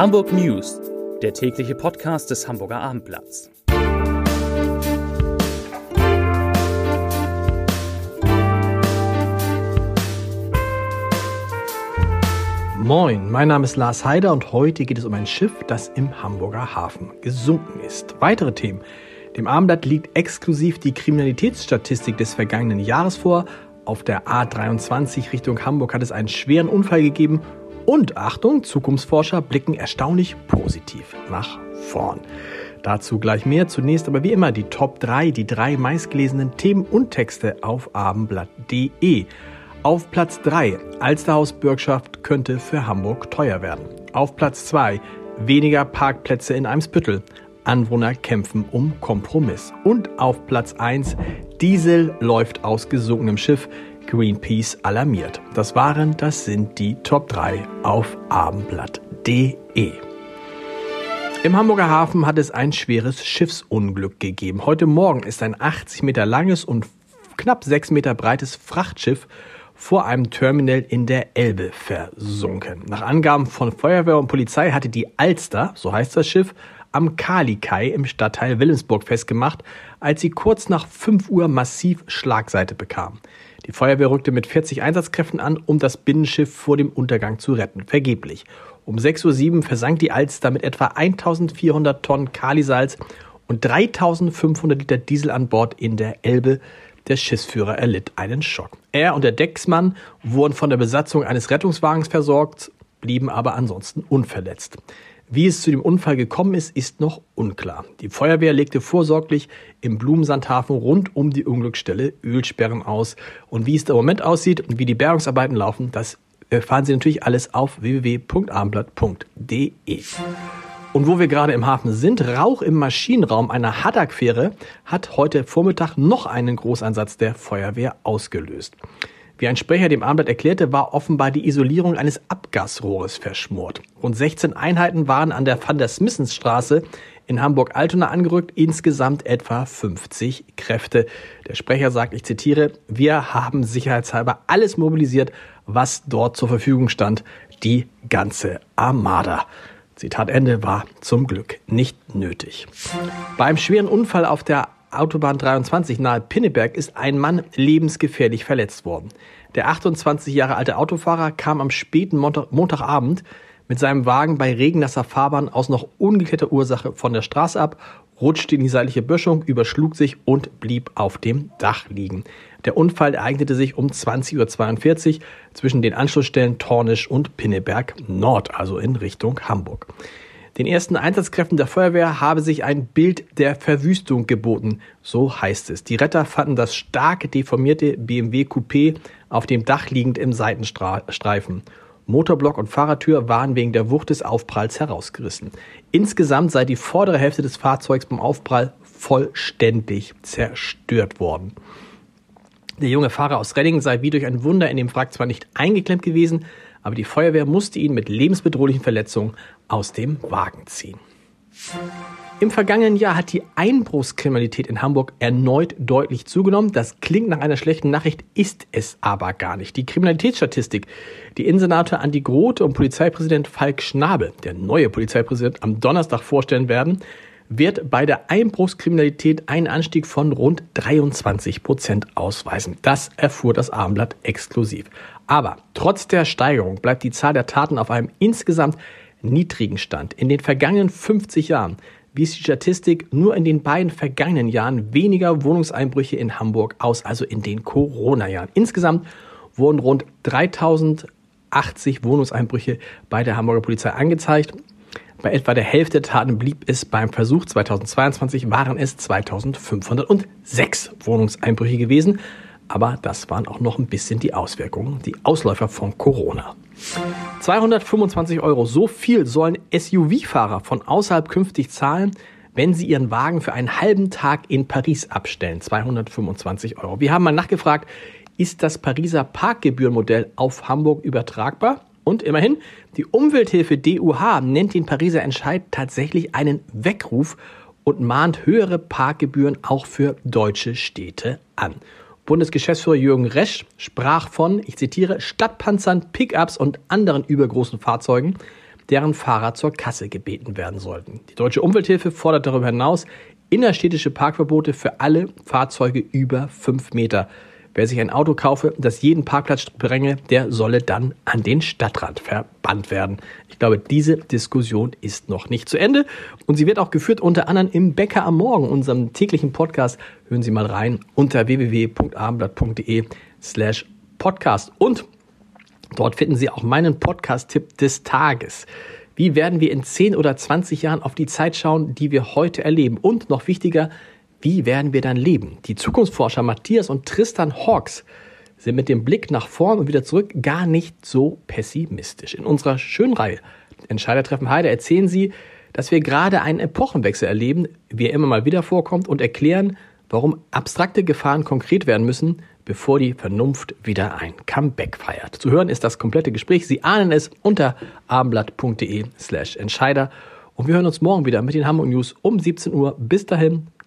Hamburg News, der tägliche Podcast des Hamburger Abendblatts. Moin, mein Name ist Lars Heider und heute geht es um ein Schiff, das im Hamburger Hafen gesunken ist. Weitere Themen. Dem Abendblatt liegt exklusiv die Kriminalitätsstatistik des vergangenen Jahres vor. Auf der A23 Richtung Hamburg hat es einen schweren Unfall gegeben und Achtung, Zukunftsforscher blicken erstaunlich positiv nach vorn. Dazu gleich mehr. Zunächst aber wie immer die Top 3, die drei meistgelesenen Themen und Texte auf abendblatt.de. Auf Platz 3, Alsterhaus-Bürgschaft könnte für Hamburg teuer werden. Auf Platz 2, weniger Parkplätze in Eimsbüttel. Anwohner kämpfen um Kompromiss. Und auf Platz 1, Diesel läuft aus gesunkenem Schiff. Greenpeace alarmiert. Das waren, das sind die Top 3 auf abendblatt.de. Im Hamburger Hafen hat es ein schweres Schiffsunglück gegeben. Heute Morgen ist ein 80 Meter langes und knapp 6 Meter breites Frachtschiff vor einem Terminal in der Elbe versunken. Nach Angaben von Feuerwehr und Polizei hatte die Alster, so heißt das Schiff, am Kalikai im Stadtteil Wilhelmsburg festgemacht, als sie kurz nach 5 Uhr massiv Schlagseite bekam. Die Feuerwehr rückte mit 40 Einsatzkräften an, um das Binnenschiff vor dem Untergang zu retten. Vergeblich. Um 6.07 Uhr versank die Alster mit etwa 1400 Tonnen Kalisalz und 3500 Liter Diesel an Bord in der Elbe. Der Schiffsführer erlitt einen Schock. Er und der Decksmann wurden von der Besatzung eines Rettungswagens versorgt, blieben aber ansonsten unverletzt. Wie es zu dem Unfall gekommen ist, ist noch unklar. Die Feuerwehr legte vorsorglich im Blumensandhafen rund um die Unglücksstelle Ölsperren aus. Und wie es im Moment aussieht und wie die Bergungsarbeiten laufen, das erfahren Sie natürlich alles auf www.abendblatt.de. Und wo wir gerade im Hafen sind, Rauch im Maschinenraum einer Haddock-Fähre hat heute Vormittag noch einen Großeinsatz der Feuerwehr ausgelöst. Wie ein Sprecher dem Abendblatt erklärte, war offenbar die Isolierung eines Abgasrohres verschmort. Rund 16 Einheiten waren an der Van der Smissensstraße in Hamburg-Altona angerückt, insgesamt etwa 50 Kräfte. Der Sprecher sagt, ich zitiere, wir haben sicherheitshalber alles mobilisiert, was dort zur Verfügung stand, die ganze Armada. Zitat Ende war zum Glück nicht nötig. Beim schweren Unfall auf der Autobahn 23 nahe Pinneberg ist ein Mann lebensgefährlich verletzt worden. Der 28 Jahre alte Autofahrer kam am späten Montag, Montagabend mit seinem Wagen bei regennasser Fahrbahn aus noch ungeklärter Ursache von der Straße ab, rutschte in die seitliche Böschung, überschlug sich und blieb auf dem Dach liegen. Der Unfall ereignete sich um 20.42 Uhr zwischen den Anschlussstellen Tornisch und Pinneberg Nord, also in Richtung Hamburg. Den ersten Einsatzkräften der Feuerwehr habe sich ein Bild der Verwüstung geboten, so heißt es. Die Retter fanden das stark deformierte BMW Coupé auf dem Dach liegend im Seitenstreifen. Motorblock und Fahrertür waren wegen der Wucht des Aufpralls herausgerissen. Insgesamt sei die vordere Hälfte des Fahrzeugs beim Aufprall vollständig zerstört worden. Der junge Fahrer aus Redding sei wie durch ein Wunder in dem Wrack zwar nicht eingeklemmt gewesen, aber die Feuerwehr musste ihn mit lebensbedrohlichen Verletzungen aus dem Wagen ziehen. Im vergangenen Jahr hat die Einbruchskriminalität in Hamburg erneut deutlich zugenommen. Das klingt nach einer schlechten Nachricht, ist es aber gar nicht. Die Kriminalitätsstatistik, die Innensenator Andi Grote und Polizeipräsident Falk Schnabel, der neue Polizeipräsident, am Donnerstag vorstellen werden, wird bei der Einbruchskriminalität einen Anstieg von rund 23 Prozent ausweisen. Das erfuhr das Abendblatt exklusiv. Aber trotz der Steigerung bleibt die Zahl der Taten auf einem insgesamt niedrigen Stand. In den vergangenen 50 Jahren wies die Statistik nur in den beiden vergangenen Jahren weniger Wohnungseinbrüche in Hamburg aus, also in den Corona-Jahren. Insgesamt wurden rund 3080 Wohnungseinbrüche bei der Hamburger Polizei angezeigt. Bei etwa der Hälfte der Taten blieb es beim Versuch 2022, waren es 2506 Wohnungseinbrüche gewesen aber das waren auch noch ein bisschen die Auswirkungen, die Ausläufer von Corona. 225 Euro, so viel sollen SUV-Fahrer von außerhalb künftig zahlen, wenn sie ihren Wagen für einen halben Tag in Paris abstellen. 225 Euro. Wir haben mal nachgefragt, ist das Pariser Parkgebührenmodell auf Hamburg übertragbar? Und immerhin, die Umwelthilfe DUH nennt den Pariser Entscheid tatsächlich einen Weckruf und mahnt höhere Parkgebühren auch für deutsche Städte an. Bundesgeschäftsführer Jürgen Resch sprach von, ich zitiere, Stadtpanzern, Pickups und anderen übergroßen Fahrzeugen. deren Fahrer zur Kasse gebeten werden sollten. Die Deutsche Umwelthilfe fordert darüber hinaus innerstädtische Parkverbote für alle Fahrzeuge über 5 Meter. Wer sich ein Auto kaufe, das jeden Parkplatz sprenge, der solle dann an den Stadtrand verbannt werden. Ich glaube, diese Diskussion ist noch nicht zu Ende und sie wird auch geführt unter anderem im Bäcker am Morgen, unserem täglichen Podcast. Hören Sie mal rein unter www.abendblatt.de slash podcast und dort finden Sie auch meinen Podcast-Tipp des Tages. Wie werden wir in 10 oder 20 Jahren auf die Zeit schauen, die wir heute erleben? Und noch wichtiger, wie werden wir dann leben? Die Zukunftsforscher Matthias und Tristan Hawks sind mit dem Blick nach vorn und wieder zurück gar nicht so pessimistisch. In unserer schönen Reihe Entscheidertreffen Heide erzählen sie, dass wir gerade einen Epochenwechsel erleben, wie er immer mal wieder vorkommt, und erklären, warum abstrakte Gefahren konkret werden müssen, bevor die Vernunft wieder ein Comeback feiert. Zu hören ist das komplette Gespräch. Sie ahnen es unter abendblatt.de slash Entscheider. Und wir hören uns morgen wieder mit den Hamburg News um 17 Uhr. Bis dahin,